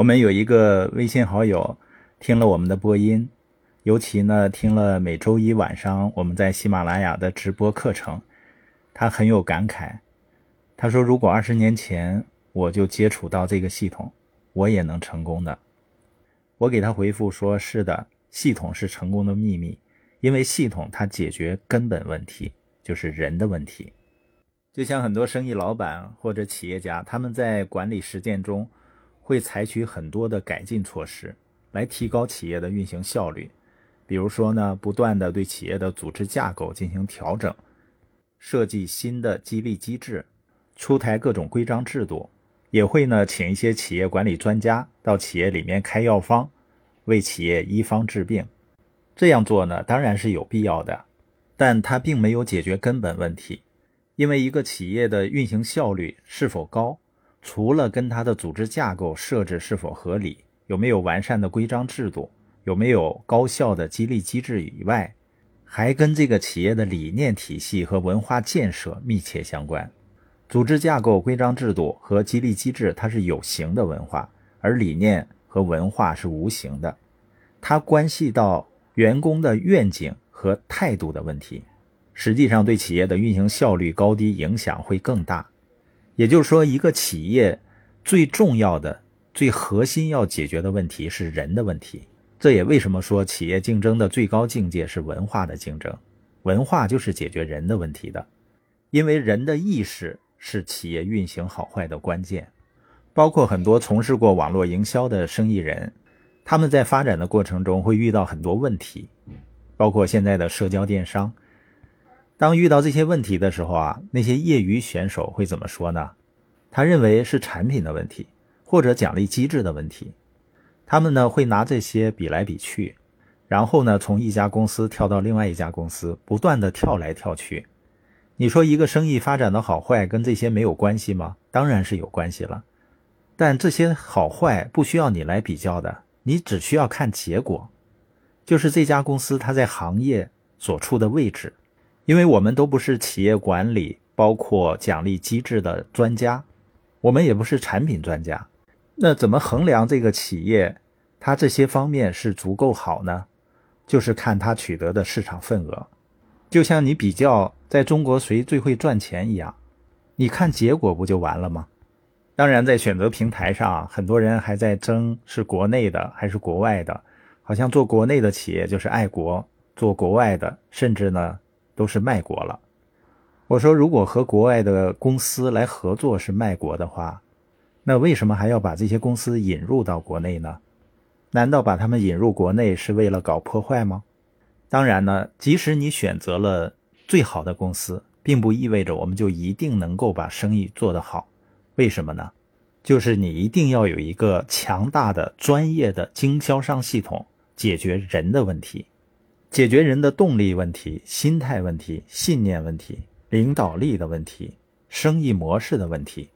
我们有一个微信好友听了我们的播音，尤其呢听了每周一晚上我们在喜马拉雅的直播课程，他很有感慨。他说：“如果二十年前我就接触到这个系统，我也能成功的。”我给他回复说：“是的，系统是成功的秘密，因为系统它解决根本问题，就是人的问题。就像很多生意老板或者企业家，他们在管理实践中。”会采取很多的改进措施来提高企业的运行效率，比如说呢，不断的对企业的组织架构进行调整，设计新的激励机制，出台各种规章制度，也会呢请一些企业管理专家到企业里面开药方，为企业医方治病。这样做呢当然是有必要的，但它并没有解决根本问题，因为一个企业的运行效率是否高。除了跟它的组织架构设置是否合理，有没有完善的规章制度，有没有高效的激励机制以外，还跟这个企业的理念体系和文化建设密切相关。组织架构、规章制度和激励机制，它是有形的文化，而理念和文化是无形的，它关系到员工的愿景和态度的问题，实际上对企业的运行效率高低影响会更大。也就是说，一个企业最重要的、最核心要解决的问题是人的问题。这也为什么说企业竞争的最高境界是文化的竞争。文化就是解决人的问题的，因为人的意识是企业运行好坏的关键。包括很多从事过网络营销的生意人，他们在发展的过程中会遇到很多问题，包括现在的社交电商。当遇到这些问题的时候啊，那些业余选手会怎么说呢？他认为是产品的问题，或者奖励机制的问题。他们呢会拿这些比来比去，然后呢从一家公司跳到另外一家公司，不断的跳来跳去。你说一个生意发展的好坏跟这些没有关系吗？当然是有关系了。但这些好坏不需要你来比较的，你只需要看结果，就是这家公司它在行业所处的位置。因为我们都不是企业管理，包括奖励机制的专家，我们也不是产品专家，那怎么衡量这个企业它这些方面是足够好呢？就是看它取得的市场份额，就像你比较在中国谁最会赚钱一样，你看结果不就完了吗？当然，在选择平台上，很多人还在争是国内的还是国外的，好像做国内的企业就是爱国，做国外的甚至呢。都是卖国了。我说，如果和国外的公司来合作是卖国的话，那为什么还要把这些公司引入到国内呢？难道把他们引入国内是为了搞破坏吗？当然呢，即使你选择了最好的公司，并不意味着我们就一定能够把生意做得好。为什么呢？就是你一定要有一个强大的、专业的经销商系统，解决人的问题。解决人的动力问题、心态问题、信念问题、领导力的问题、生意模式的问题。